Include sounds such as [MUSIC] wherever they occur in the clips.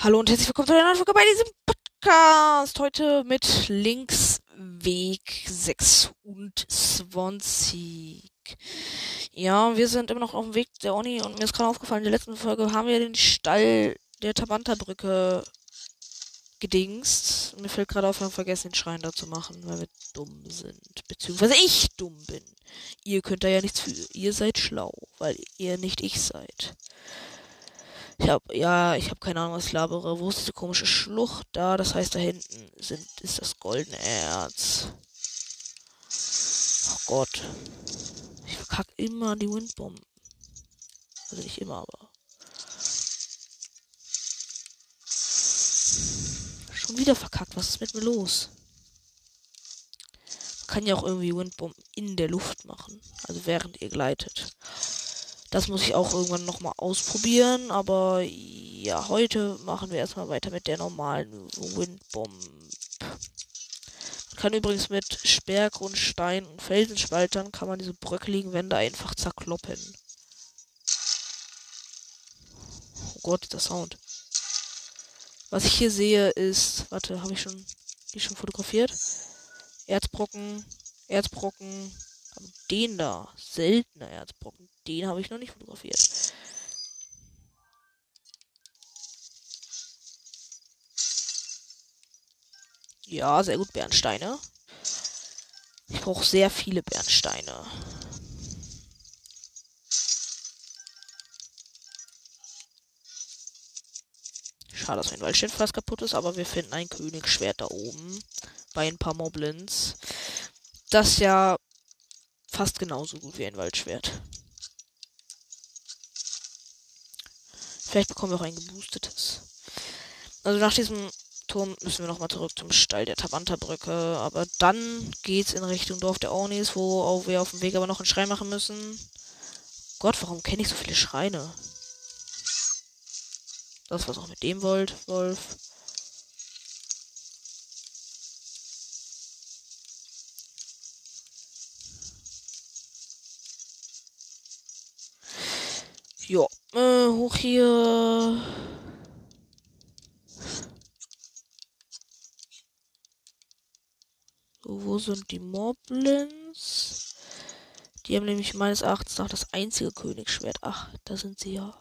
Hallo und herzlich willkommen zu einer neuen Folge bei diesem Podcast. Heute mit Linksweg 26. Ja, wir sind immer noch auf dem Weg der Uni und mir ist gerade aufgefallen, in der letzten Folge haben wir den Stall der Tabanta-Brücke gedingst. mir fällt gerade auf, wir haben vergessen, den Schrein da zu machen, weil wir dumm sind. Beziehungsweise ich dumm bin. Ihr könnt da ja nichts für. Ihr seid schlau, weil ihr nicht ich seid. Ich hab, ja, ich habe keine Ahnung, was ich labere. Wo ist diese komische Schlucht da? Das heißt, da hinten sind, ist das goldene Erz. Oh Gott. Ich verkacke immer die Windbomben. Also nicht immer, aber. Schon wieder verkackt. Was ist mit mir los? Man kann ja auch irgendwie Windbomben in der Luft machen. Also während ihr gleitet. Das muss ich auch irgendwann nochmal ausprobieren. Aber ja, heute machen wir erstmal weiter mit der normalen Windbomb. Man kann übrigens mit Sperrgrundstein und Felsenspaltern kann man diese bröckeligen Wände einfach zerkloppen. Oh Gott, der Sound. Was ich hier sehe ist, warte, habe ich schon, die schon fotografiert? Erzbrocken, Erzbrocken, den da, seltener Erzbrocken, den habe ich noch nicht fotografiert. Ja, sehr gut, Bernsteine. Ich brauche sehr viele Bernsteine. Schade, dass mein Waldstein fast kaputt ist, aber wir finden ein Königsschwert da oben. Bei ein paar Moblins. Das ja fast genauso gut wie ein Waldschwert. Vielleicht bekommen wir auch ein geboostetes. Also nach diesem Turm müssen wir nochmal zurück zum Stall der Tabanta-Brücke. Aber dann geht's in Richtung Dorf der Ornis, wo wir auf dem Weg aber noch einen Schrein machen müssen. Gott, warum kenne ich so viele Schreine? Das was auch mit dem wollt, Wolf. Ja, äh, hoch hier. So, wo sind die Moblins? Die haben nämlich meines Erachtens nach das einzige Königsschwert. Ach, da sind sie ja.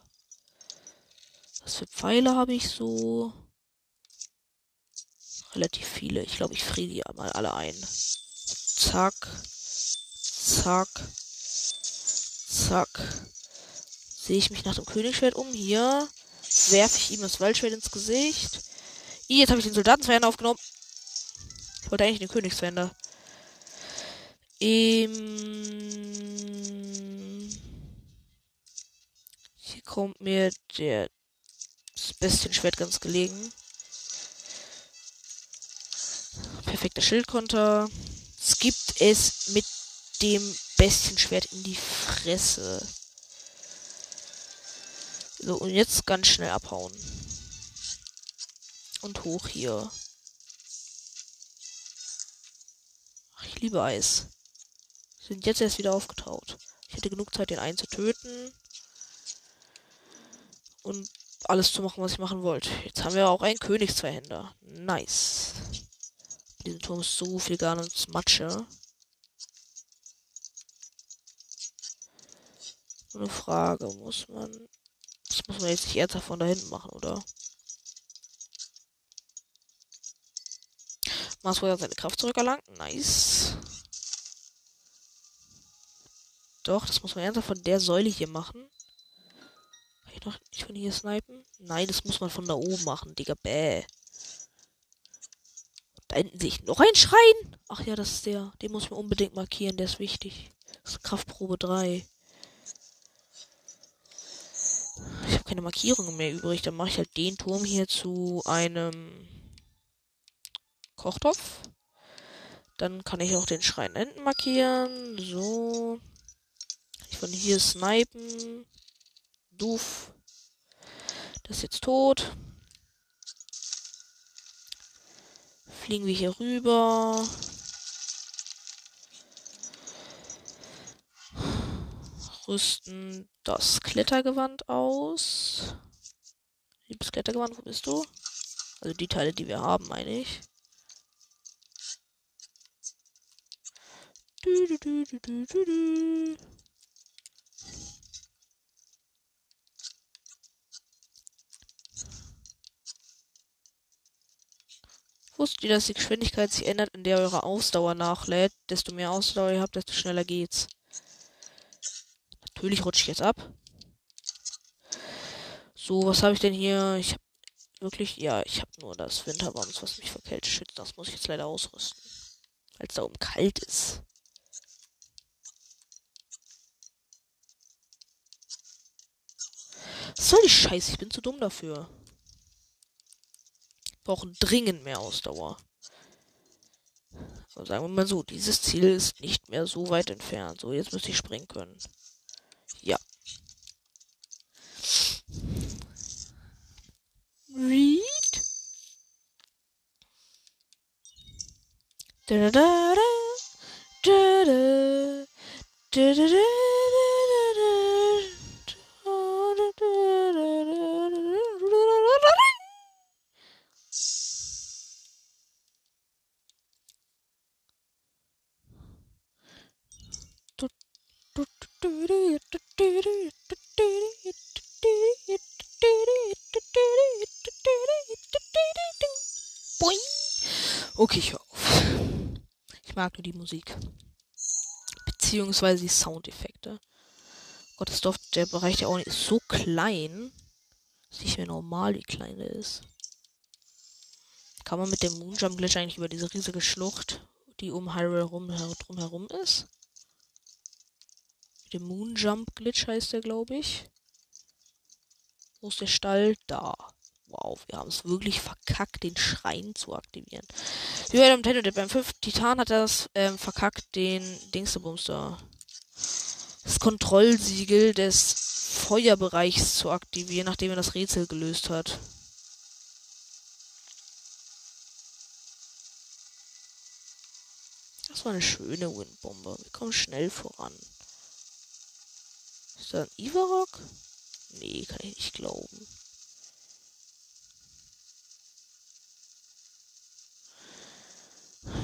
Was für Pfeile habe ich so? Relativ viele. Ich glaube, ich friere die mal alle ein. Zack. Zack. Zack sehe ich mich nach dem Königsschwert um. Hier werfe ich ihm das Waldschwert ins Gesicht. I, jetzt habe ich den Soldatenzwender aufgenommen. Ich wollte eigentlich den Königswender. Ähm, hier kommt mir der das Bestienschwert ganz gelegen. Perfekter Schildkonter. Es gibt es mit dem Bestienschwert in die Fresse. So, und jetzt ganz schnell abhauen. Und hoch hier. Ach, ich liebe Eis. Sind jetzt erst wieder aufgetaut. Ich hätte genug Zeit, den einen zu töten. Und alles zu machen, was ich machen wollte. Jetzt haben wir auch einen Königszweihänder. Nice. Diesen Turm ist so viel gar nichts Matsche. Eine Frage, muss man muss man jetzt nicht ernsthaft von da hinten machen, oder? Masro hat seine Kraft zurückerlangt. Nice. Doch, das muss man ernsthaft von der Säule hier machen. Kann ich noch nicht von hier snipen? Nein, das muss man von da oben machen, Digga. Bäh. Da hinten sehe ich noch ein Schrein. Ach ja, das ist der. Den muss man unbedingt markieren, der ist wichtig. Das ist Kraftprobe 3. Ich habe keine Markierungen mehr übrig. Dann mache ich halt den Turm hier zu einem Kochtopf. Dann kann ich auch den Schrein hinten markieren. So. Ich von hier snipen. Doof. Das ist jetzt tot. Fliegen wir hier rüber. rüsten das Klettergewand aus. Liebes Klettergewand, wo bist du? Also die Teile, die wir haben, meine ich. Du, du, du. Wusstet ihr, dass die Geschwindigkeit sich ändert, in der eure Ausdauer nachlädt? Desto mehr Ausdauer ihr habt, desto schneller geht's. Natürlich rutsche ich jetzt ab. So, was habe ich denn hier? Ich habe wirklich, ja, ich habe nur das Winterbams, was mich vor Kälte schützt. Das muss ich jetzt leider ausrüsten. Weil es da oben kalt ist. Was soll die Scheiße? Ich bin zu dumm dafür brauchen dringend mehr Ausdauer. Aber sagen wir mal so, dieses Ziel ist nicht mehr so weit entfernt. So, jetzt müsste ich springen können. Ja. Read. Da da da da da da da da Okay, ich hör auf. Ich mag nur die Musik. Beziehungsweise die Soundeffekte. Gott, das Dorf, der Bereich der Uni ist so klein. Ist nicht mehr normal, wie klein der ist. Kann man mit dem Moonjump Glitch eigentlich über diese riesige Schlucht, die um Hyrule rum, drum herum ist? Mit dem Moonjump Glitch heißt der, glaube ich. Wo ist der Stall? Da. Wow, wir haben es wirklich verkackt, den Schrein zu aktivieren. Wie bei dem Nintendo beim 5 Titan hat er das ähm, verkackt, den Dingsterbumster. Das Kontrollsiegel des Feuerbereichs zu aktivieren, nachdem er das Rätsel gelöst hat. Das war eine schöne Windbombe. Wir kommen schnell voran. Ist da ein Ivarok? Nee, kann ich nicht glauben.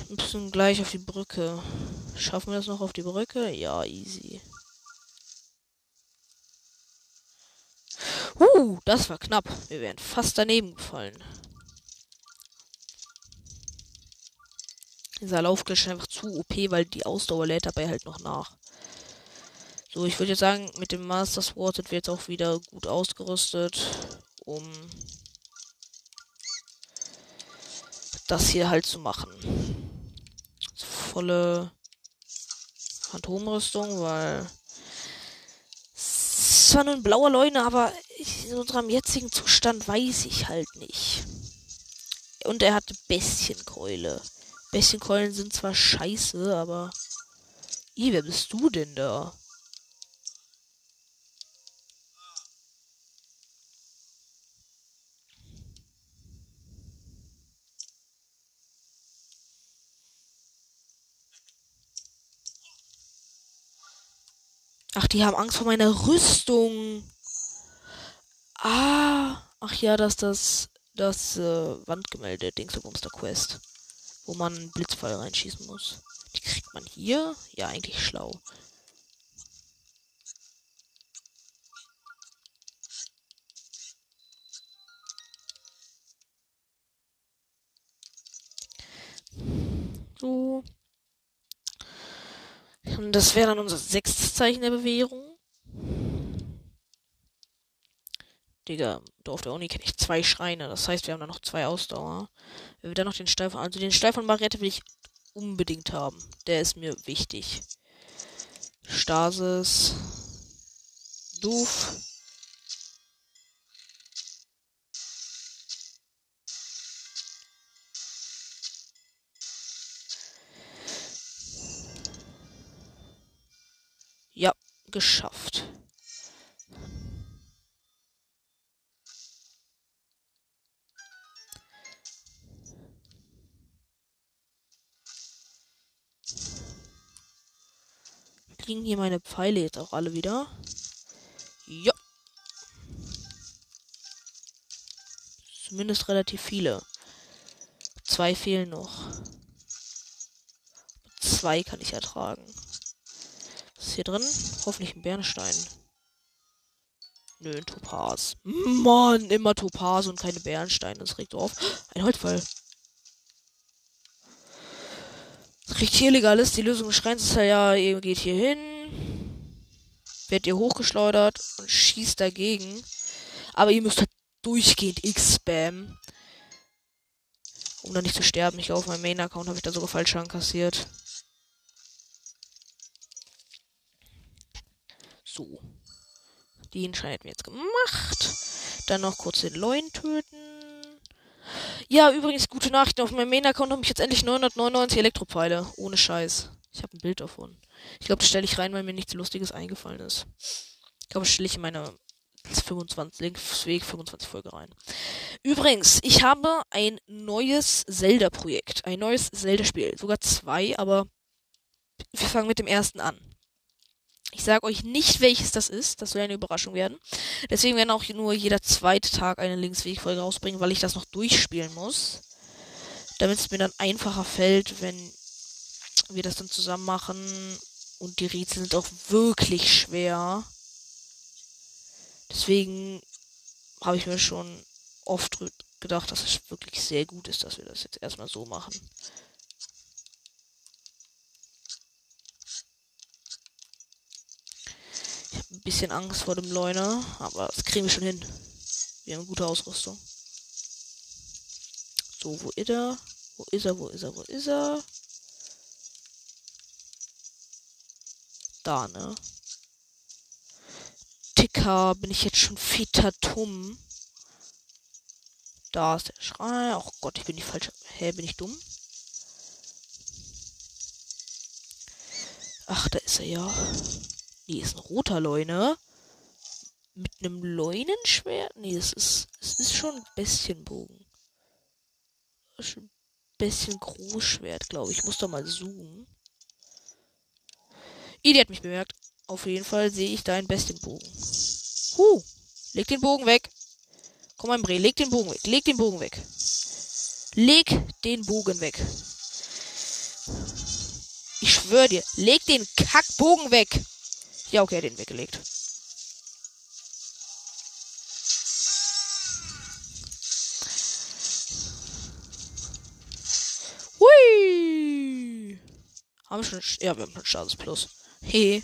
Müssen gleich auf die Brücke. Schaffen wir das noch auf die Brücke? Ja, easy. Uh, das war knapp. Wir wären fast daneben gefallen. Dieser Laufglitch ist einfach zu OP, weil die Ausdauer lädt dabei halt noch nach. So, ich würde jetzt sagen, mit dem Master Sword sind wir jetzt auch wieder gut ausgerüstet, um das hier halt zu machen. Volle Phantomrüstung, weil es zwar nur ein blauer Leune, aber in unserem jetzigen Zustand weiß ich halt nicht. Und er hatte Bestienkeule. Bestienkeulen sind zwar scheiße, aber. Ih, wer bist du denn da? Ach, die haben Angst vor meiner Rüstung. Ah, ach ja, das das das äh, Wandgemälde Dingsbumster Quest, wo man Blitzpfeil reinschießen muss. Die kriegt man hier? Ja, eigentlich schlau. So. Das wäre dann unser sechstes Zeichen der Bewährung. Digga, Dorf der Uni kenne ich zwei Schreine. Das heißt, wir haben da noch zwei Ausdauer. Wenn wir dann noch den Stein von, also den Stein von Mariette will ich unbedingt haben. Der ist mir wichtig. Stasis. Doof. Geschafft. Kriegen hier meine Pfeile jetzt auch alle wieder? Ja. Zumindest relativ viele. Zwei fehlen noch. Zwei kann ich ertragen. Ist hier drin? Hoffentlich ein Bernstein. Nö, ein Topaz. Mann, immer Topaz und keine Bernsteine. Das regt auf. Ein Holzfall. Riecht hier illegal ist. Die Lösung des Schreins ist ja, ihr geht hier hin. Werdet ihr hochgeschleudert und schießt dagegen. Aber ihr müsst halt durchgehend X-Spam. Um dann nicht zu sterben. Ich glaube, auf meinem Main-Account habe ich da sogar falsch ankassiert. So. Den Schein hätten wir jetzt gemacht. Dann noch kurz den Leuen töten. Ja, übrigens, gute Nachricht. Auf meinem Main-Account habe ich jetzt endlich 999 Elektropfeile. Ohne Scheiß. Ich habe ein Bild davon. Ich glaube, das stelle ich rein, weil mir nichts Lustiges eingefallen ist. Ich glaube, das stelle ich in meine 25, Linksweg 25 Folge rein. Übrigens, ich habe ein neues Zelda-Projekt. Ein neues Zelda-Spiel. Sogar zwei, aber wir fangen mit dem ersten an. Ich sage euch nicht, welches das ist. Das soll eine Überraschung werden. Deswegen werden auch nur jeder zweite Tag eine Linkswegfolge rausbringen, weil ich das noch durchspielen muss. Damit es mir dann einfacher fällt, wenn wir das dann zusammen machen. Und die Rätsel sind auch wirklich schwer. Deswegen habe ich mir schon oft gedacht, dass es wirklich sehr gut ist, dass wir das jetzt erstmal so machen. Bisschen Angst vor dem Leuner, aber das kriegen wir schon hin. Wir haben gute Ausrüstung. So, wo ist er? Wo ist er? Wo ist er? Wo ist er? Da, ne? Ticker, bin ich jetzt schon fetatum. Da ist der Schrei. Oh Gott, ich bin die falsche. Hä, bin ich dumm? Ach, da ist er ja. Nee, ist ein roter Leune. Mit einem Leunenschwert? Nee, es ist, es ist schon ein Bestienbogen. Ein bisschen Großschwert, glaube ich. Ich muss doch mal zoomen. Idi hat mich bemerkt. Auf jeden Fall sehe ich da einen Bestienbogen. Huh. Leg den Bogen weg. Komm, mein Bre, leg den Bogen weg. Leg den Bogen weg. Leg den Bogen weg. Ich schwöre dir, leg den Kackbogen weg. Ja, okay, den weggelegt. Hui! Haben wir schon. Ja, wir haben schon Status Plus. Hey.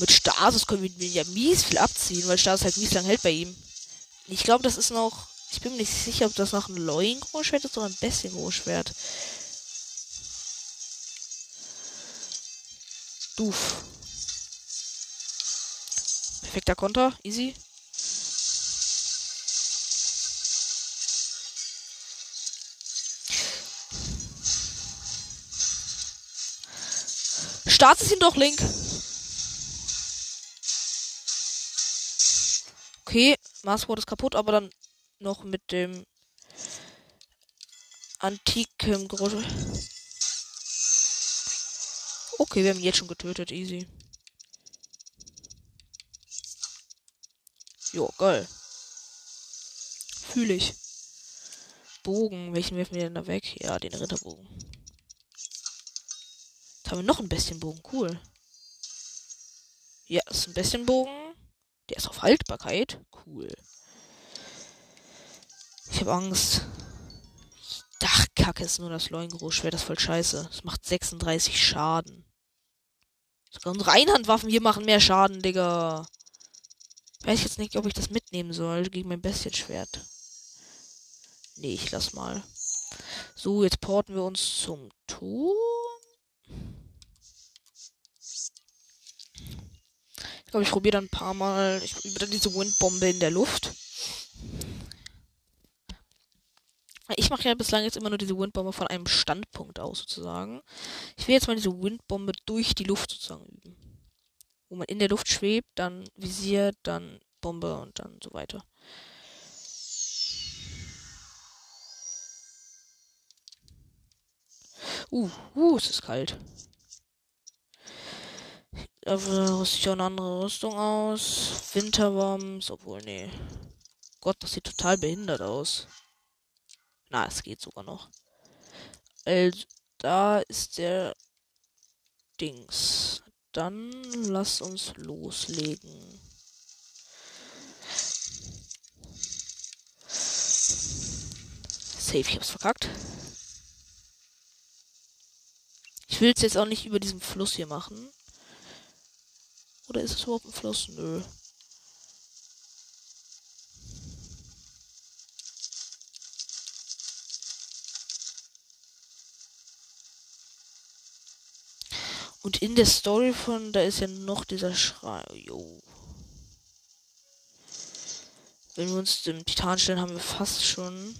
Mit Stasis können wir ja mies viel abziehen, weil Stasis halt mies lang hält bei ihm. Ich glaube, das ist noch. Ich bin mir nicht sicher, ob das noch ein Loin-Großschwert ist oder ein Bessie-Großschwert. Doof. Perfekter Konter. Easy. Start ist ihn doch, Link. Marsword ist kaputt, aber dann noch mit dem antiken Geräusch. Okay, wir haben jetzt schon getötet, easy. Jo, geil. Fühle ich. Bogen, welchen werfen wir denn da weg? Ja, den Ritterbogen. Jetzt haben wir noch einen Bestienbogen, cool. Ja, ist ein Bestienbogen. Der ist auf Haltbarkeit. Cool. Ich habe Angst. Dachkacke ist nur das Leungroßschwert, das ist voll scheiße. Das macht 36 Schaden. Sogar unsere Einhandwaffen hier machen mehr Schaden, Digga. Weiß jetzt nicht, ob ich das mitnehmen soll gegen mein Bestienschwert. Nee, ich lass mal. So, jetzt porten wir uns zum Turm. Ich glaube, ich probiere dann ein paar Mal. Ich probiere dann diese Windbombe in der Luft. Ich mache ja bislang jetzt immer nur diese Windbombe von einem Standpunkt aus, sozusagen. Ich will jetzt mal diese Windbombe durch die Luft sozusagen üben. Wo man in der Luft schwebt, dann visiert, dann Bombe und dann so weiter. Uh, uh, es ist kalt. Dafür rüste ich auch eine andere Rüstung aus. Winterworms, obwohl, nee. Gott, das sieht total behindert aus. Na, es geht sogar noch. Also, da ist der Dings. Dann lass uns loslegen. Safe, ich hab's verkackt. Ich will es jetzt auch nicht über diesen Fluss hier machen. Oder ist es überhaupt ein Fluss? Nö. Und in der Story von, da ist ja noch dieser Schrei. Jo. Wenn wir uns dem Titan stellen, haben wir fast schon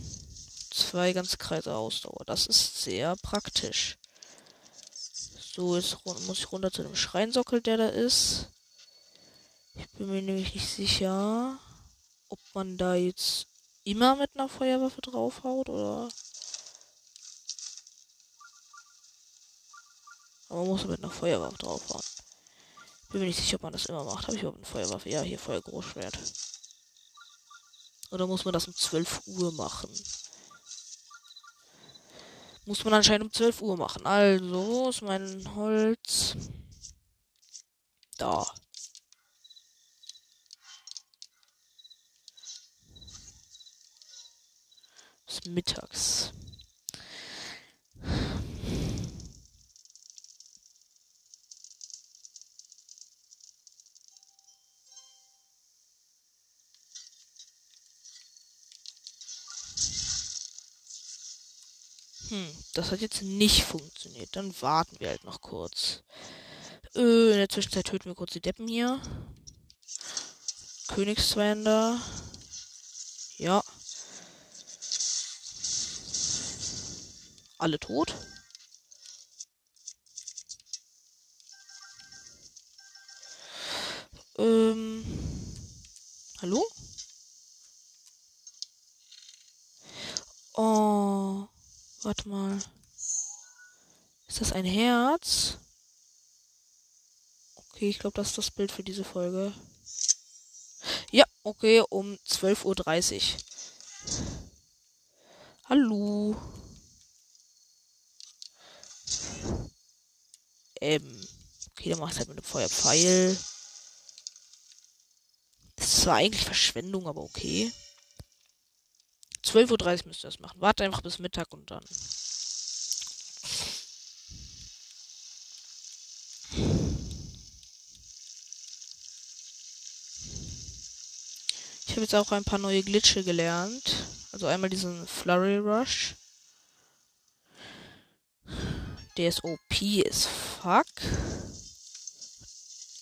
zwei ganze Kreise Ausdauer. Das ist sehr praktisch. So, jetzt muss ich runter zu dem Schreinsockel, der da ist. Bin mir nämlich nicht sicher, ob man da jetzt immer mit einer Feuerwaffe draufhaut oder. Aber man muss mit einer Feuerwaffe draufhauen. Bin mir nicht sicher, ob man das immer macht. Habe ich überhaupt eine Feuerwaffe? Ja, hier Feuergroßschwert. Oder muss man das um 12 Uhr machen? Muss man anscheinend um 12 Uhr machen. Also, ist mein Holz? Da. Mittags. Hm, das hat jetzt nicht funktioniert. Dann warten wir halt noch kurz. Äh, in der Zwischenzeit töten wir kurz die Deppen hier. Königszwander. Alle tot. Ähm. Hallo? Oh. Warte mal. Ist das ein Herz? Okay, ich glaube, das ist das Bild für diese Folge. Ja, okay, um 12.30 Uhr. Hallo. Ähm, okay, dann mach ich halt mit einem Feuerpfeil. Das ist zwar eigentlich Verschwendung, aber okay. 12.30 Uhr müsst ihr das machen. Warte einfach bis Mittag und dann. Ich habe jetzt auch ein paar neue Glitche gelernt. Also einmal diesen Flurry Rush. Der ist Fuck.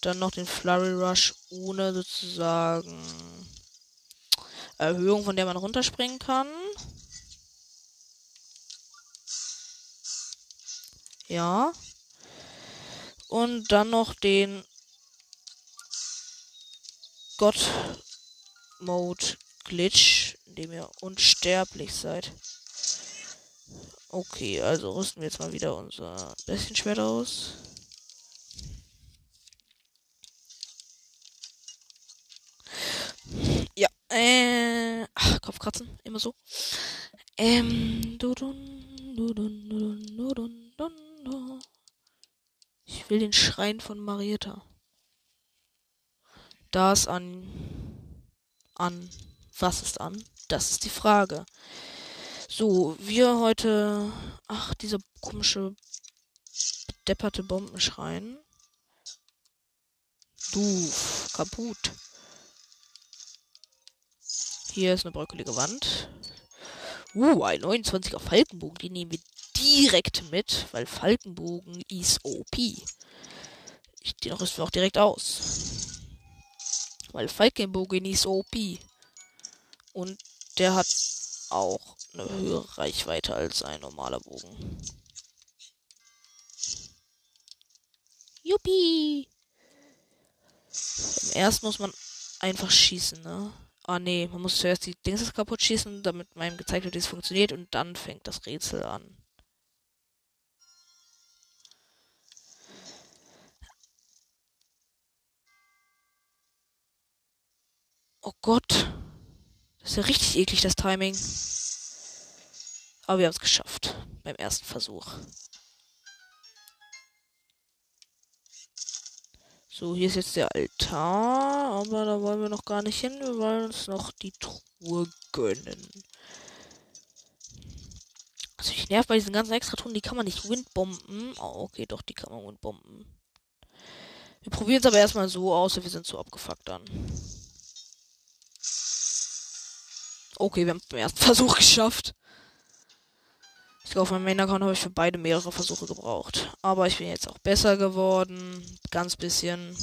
Dann noch den Flurry Rush ohne sozusagen Erhöhung, von der man runterspringen kann. Ja. Und dann noch den God Mode Glitch, in dem ihr unsterblich seid. Okay, also rüsten wir jetzt mal wieder unser bisschen Schwert aus. Ja, äh, ach, Kopfkratzen, immer so. Ähm, ich will den Schrein von Marietta. Das an. An. Was ist an? Das ist die Frage. So, wir heute, ach, dieser komische, depperte Bombenschrein. Du, kaputt. Hier ist eine bröckelige Wand. Uh, ein 29er Falkenbogen. Die nehmen wir direkt mit, weil Falkenbogen ist OP. Ich, den rüsten wir auch direkt aus. Weil Falkenbogen ist OP. Und der hat auch eine höhere Reichweite als ein normaler Bogen. Juppie! Im ersten muss man einfach schießen, ne? Ah, nee, man muss zuerst die Dings kaputt schießen, damit meinem gezeigt wird, wie es funktioniert und dann fängt das Rätsel an. Oh Gott. Das ist ja richtig eklig, das Timing. Aber wir haben es geschafft. Beim ersten Versuch. So, hier ist jetzt der Altar. Aber da wollen wir noch gar nicht hin. Wir wollen uns noch die Truhe gönnen. Also ich nerv bei diesen ganzen Extra-Truhen. Die kann man nicht windbomben. Oh, okay, doch, die kann man windbomben. Wir probieren es aber erstmal so aus. Wir sind so abgefuckt dann. Okay, wir haben es beim ersten [LAUGHS] Versuch geschafft. Ich glaube, auf meinem Main-Account habe ich für beide mehrere Versuche gebraucht. Aber ich bin jetzt auch besser geworden. Ganz bisschen.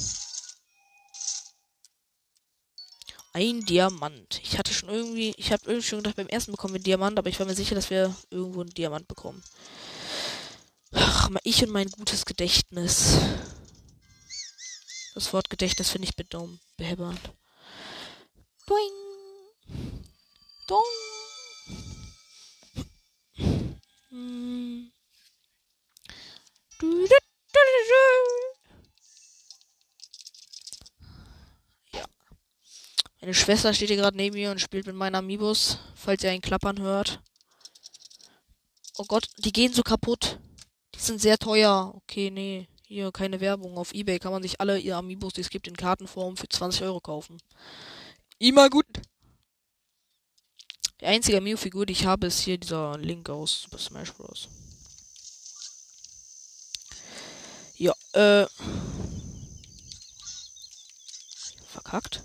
Ein Diamant. Ich hatte schon irgendwie, ich habe irgendwie schon gedacht, beim ersten bekommen wir einen Diamant, aber ich war mir sicher, dass wir irgendwo einen Diamant bekommen. Ach, ich und mein gutes Gedächtnis. Das Wort Gedächtnis finde ich bedumm, behäbbernd. Doing. Hm. Ja. Meine Schwester steht hier gerade neben mir und spielt mit meinen Amiibos, falls ihr einen Klappern hört. Oh Gott, die gehen so kaputt. Die sind sehr teuer. Okay, nee. Hier keine Werbung. Auf Ebay kann man sich alle ihr Amiibos, die es gibt, in Kartenform für 20 Euro kaufen. Immer gut. Die einzige Mew-Figur, die ich habe, ist hier dieser Link aus Super Smash Bros. Ja, äh. Verkackt.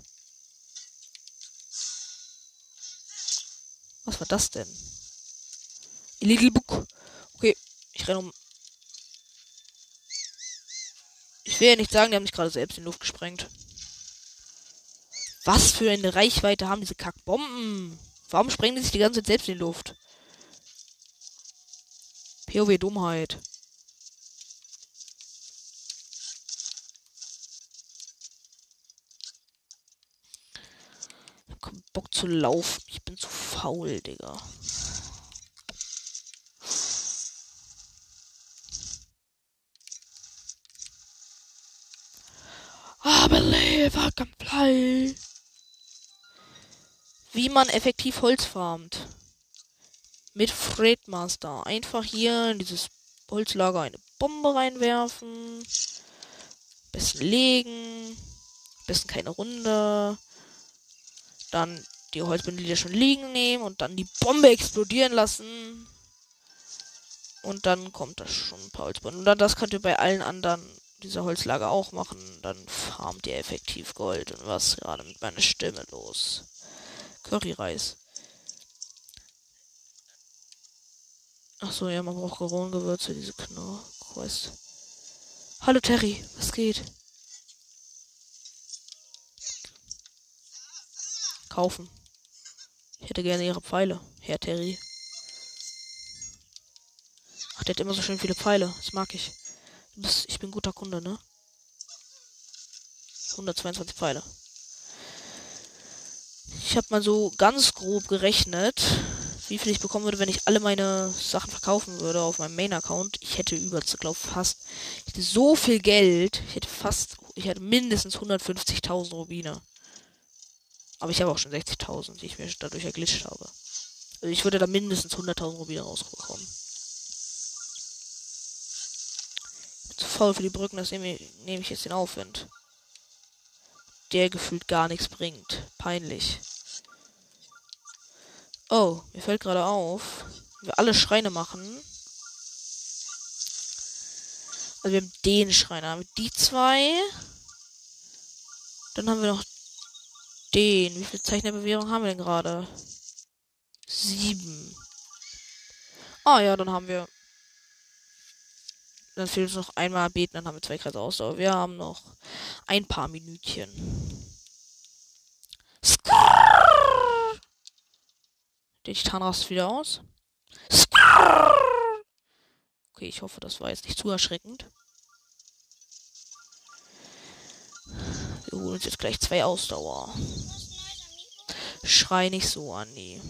Was war das denn? Illegal Book. Okay, ich renne um. Ich will ja nicht sagen, die haben sich gerade selbst in Luft gesprengt. Was für eine Reichweite haben diese Kackbomben? Warum sprengen die sich die ganze Zeit selbst in die Luft? POW Dummheit. Ich hab keinen Bock zu laufen. Ich bin zu faul, Digga. I believe I can fly wie man effektiv Holz farmt. Mit Fredmaster. Einfach hier in dieses Holzlager eine Bombe reinwerfen. Besten legen. Besten keine Runde. Dann die Holzbündel, die schon liegen, nehmen und dann die Bombe explodieren lassen. Und dann kommt das schon ein paar Holzbündel. Und dann das könnt ihr bei allen anderen dieser Holzlager auch machen. Dann farmt ihr effektiv Gold. Und was gerade mit meiner Stimme los? Curryreis. Ach so, ja, man braucht Goron-Gewürze, diese Knorr-Quest. Hallo Terry, was geht? Kaufen. Ich hätte gerne ihre Pfeile, Herr Terry. Ach, der hat immer so schön viele Pfeile. Das mag ich. Ich bin guter Kunde, ne? 122 Pfeile. Ich habe mal so ganz grob gerechnet, wie viel ich bekommen würde, wenn ich alle meine Sachen verkaufen würde auf meinem Main-Account. Ich hätte über, glaube fast, ich hätte so viel Geld. Ich hätte fast, ich hätte mindestens 150.000 Rubine. Aber ich habe auch schon 60.000, die ich mir dadurch erglitscht habe. Also ich würde da mindestens 100.000 Rubine rausbekommen. Zu faul für die Brücken, das nehme ich, ich jetzt den Aufwind der gefühlt gar nichts bringt. Peinlich. Oh, mir fällt gerade auf, wir alle Schreine machen. Also wir haben den Schrein, haben die zwei. Dann haben wir noch den. Wie viel Zeichnerbewährung haben wir denn gerade? Sieben. Ah ja, dann haben wir dann fehlt uns noch einmal beten, dann haben wir zwei Kreise Ausdauer. Wir haben noch ein paar Minütchen. Skrrr! Den Titan rast wieder aus. Skrrr! Okay, ich hoffe, das war jetzt nicht zu erschreckend. Wir holen uns jetzt gleich zwei Ausdauer. Schrei nicht so, Andi.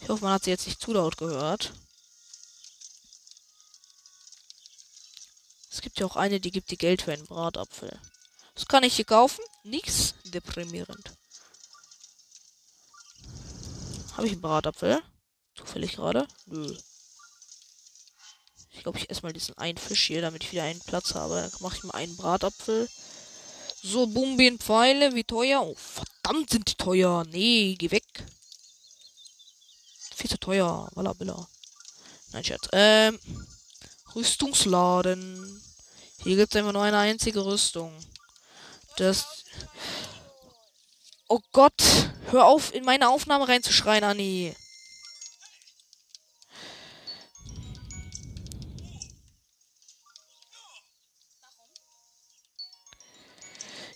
Ich hoffe, man hat sie jetzt nicht zu laut gehört. Es gibt ja auch eine, die gibt dir Geld für einen Bratapfel. Was kann ich hier kaufen? Nichts deprimierend. Habe ich einen Bratapfel? Zufällig gerade? Nö. Ich glaube, ich esse mal diesen einen Fisch hier, damit ich wieder einen Platz habe. Dann mache ich mal einen Bratapfel. So, Pfeile, wie teuer? Oh, verdammt sind die teuer. Nee, geh weg. Viel zu teuer. Walla, Billa. Nein, Scherz. Ähm, Rüstungsladen. Hier gibt es einfach nur eine einzige Rüstung. Das. Oh Gott. Hör auf, in meine Aufnahme reinzuschreien, Anni.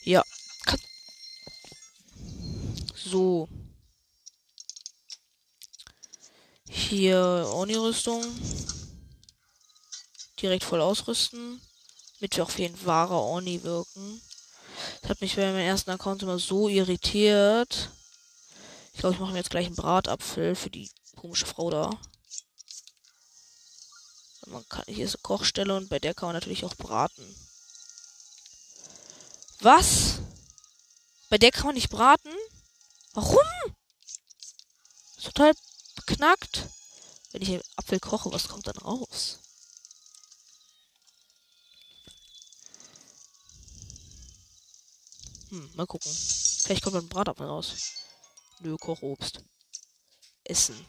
Ja. So. Hier Oni-Rüstung. Direkt voll ausrüsten. Damit wir auch wie ein wahrer Oni wirken. Das hat mich bei meinem ersten Account immer so irritiert. Ich glaube, ich mache mir jetzt gleich einen Bratapfel für die komische Frau da. Man kann, hier ist eine Kochstelle und bei der kann man natürlich auch braten. Was? Bei der kann man nicht braten? Warum? Ist total beknackt. Wenn ich den Apfel koche, was kommt dann raus? Hm, mal gucken. Vielleicht kommt ein Bratapfel raus. Nö, Kochobst. Essen.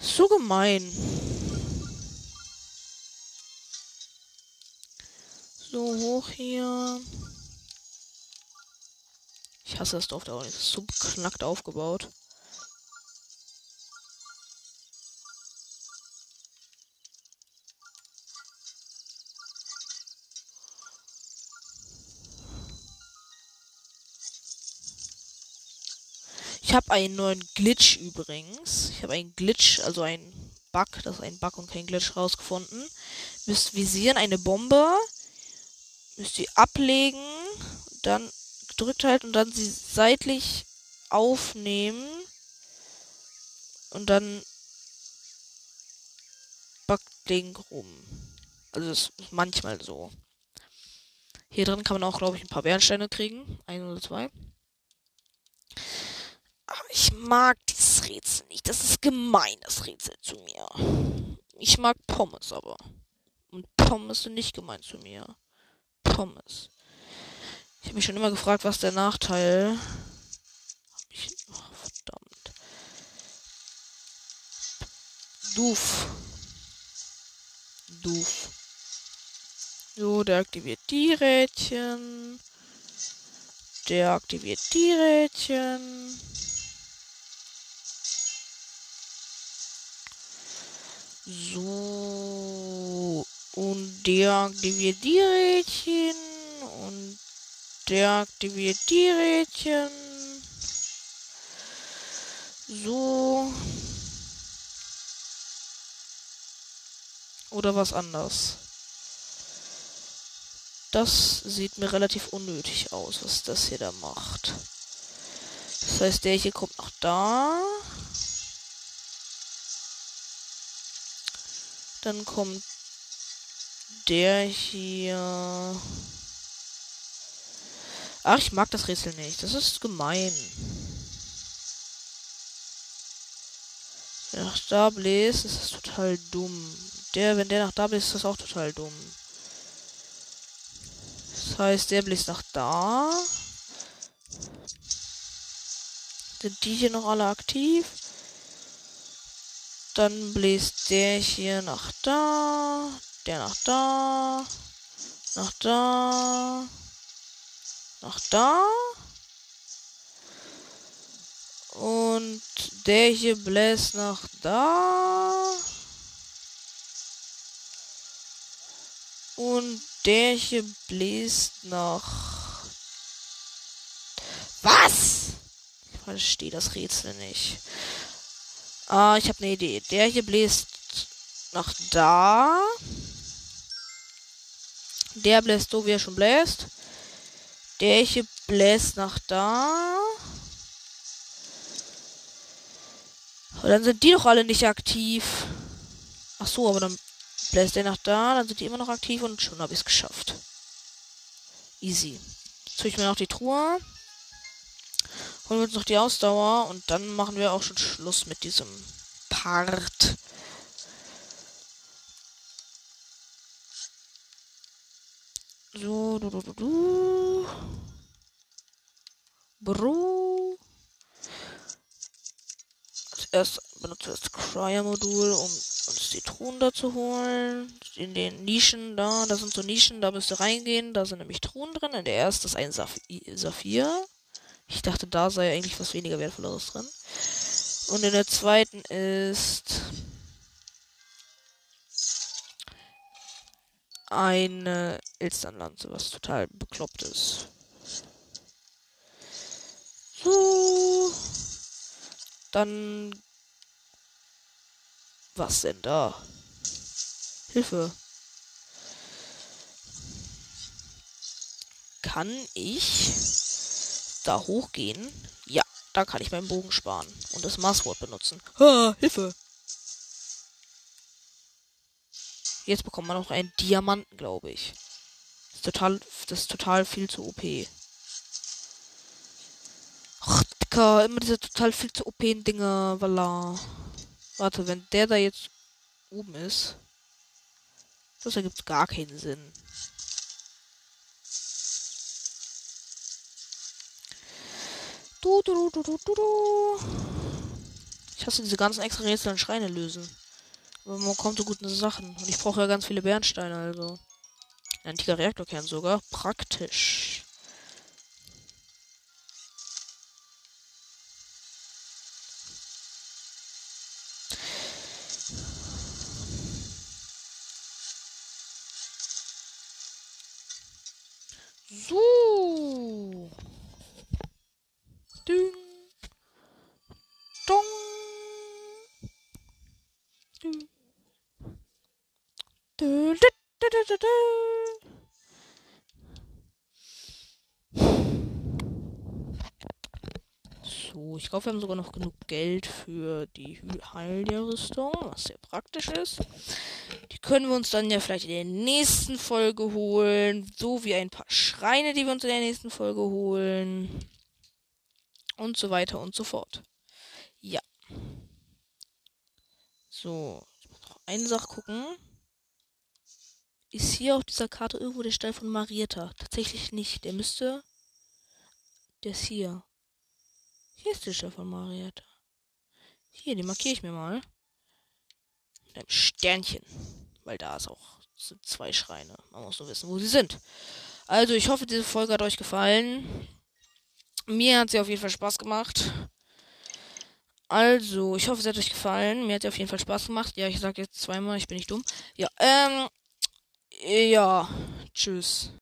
So gemein. So hoch hier. Ich hasse das Dorf da auch nicht. So knackt aufgebaut. Ich habe einen neuen Glitch übrigens. Ich habe einen Glitch, also einen Bug, das ist ein Bug und kein Glitch rausgefunden. Müsst visieren eine Bombe, müsst ihr ablegen, dann gedrückt halten und dann sie seitlich aufnehmen und dann backt Ding rum. Also das ist manchmal so. Hier drin kann man auch, glaube ich, ein paar Bernsteine kriegen. Ein oder zwei. Ich mag dieses Rätsel nicht. Das ist gemein, das Rätsel zu mir. Ich mag Pommes aber. Und Pommes sind nicht gemein zu mir. Pommes. Ich habe mich schon immer gefragt, was der Nachteil. Hab ich. Oh, verdammt. Doof. Doof. So, der aktiviert die Rädchen. Der aktiviert die Rädchen. So. Und der aktiviert die Rädchen. Und der aktiviert die Rädchen. So. Oder was anders. Das sieht mir relativ unnötig aus, was das hier da macht. Das heißt, der hier kommt noch da. Dann kommt der hier. Ach, ich mag das Rätsel nicht. Das ist gemein. Wenn nach da bläst, ist das total dumm. Der, wenn der nach da bläst, ist das auch total dumm. Das heißt, der bläst nach da. Sind die hier noch alle aktiv? Dann bläst der hier nach da. Der nach da. Nach da. Nach da. Und der hier bläst nach da. Und der hier bläst nach. Was? Ich verstehe das Rätsel nicht. Ah, ich habe eine Idee. Der hier bläst nach da. Der bläst so, wie er schon bläst. Der hier bläst nach da. Und dann sind die doch alle nicht aktiv. Ach so, aber dann bläst der nach da, dann sind die immer noch aktiv und schon habe ich es geschafft. Easy. Jetzt ich mir noch die Truhe. Holen wir uns noch die Ausdauer und dann machen wir auch schon Schluss mit diesem Part. So, du, du, du, du. Bro. Erstes benutze das Cryer-Modul, um uns die Truhen da zu holen. In den Nischen da, da sind so Nischen, da müsst ihr reingehen. Da sind nämlich Truhen drin. In der ersten ist ein Saphir. Ich dachte, da sei eigentlich was weniger Wertvolleres drin. Und in der zweiten ist eine Elsternlanze, was total bekloppt ist. So. Dann. Was denn da? Hilfe. Kann ich da hochgehen? Ja, da kann ich meinen Bogen sparen und das Maßwort benutzen. Ha, Hilfe. Jetzt bekommt man noch einen Diamanten, glaube ich. Das ist total, das ist total viel zu OP. Ach, Dicker, immer diese total viel zu OP-Dinger, voilà. Warte, wenn der da jetzt oben ist, das ergibt gar keinen Sinn. Du, du, du, du, du, du. Ich hasse diese ganzen extra Rätsel und Schreine lösen. Aber man kommt so gute Sachen. Und ich brauche ja ganz viele Bernsteine, also. Ein antiker Reaktorkern sogar. Praktisch. So. Ding. Dong. Ding. Du, du, du, du, du, du. So, ich glaube, wir haben sogar noch genug Geld für die Heilrüstung, was sehr praktisch ist. Die können wir uns dann ja vielleicht in der nächsten Folge holen. So wie ein paar Schreine, die wir uns in der nächsten Folge holen. Und so weiter und so fort. Ja. So, ich muss noch eine Sache gucken. Ist hier auf dieser Karte irgendwo der Stein von Marietta? Tatsächlich nicht. Der müsste. Der ist hier. Hier ist der Stein von Marietta. Hier, den markiere ich mir mal. Mit einem Sternchen. Weil da ist auch sind zwei Schreine. Man muss nur wissen, wo sie sind. Also, ich hoffe, diese Folge hat euch gefallen. Mir hat sie auf jeden Fall Spaß gemacht. Also, ich hoffe, es hat euch gefallen. Mir hat sie auf jeden Fall Spaß gemacht. Ja, ich sage jetzt zweimal, ich bin nicht dumm. Ja, ähm, ja, tschüss.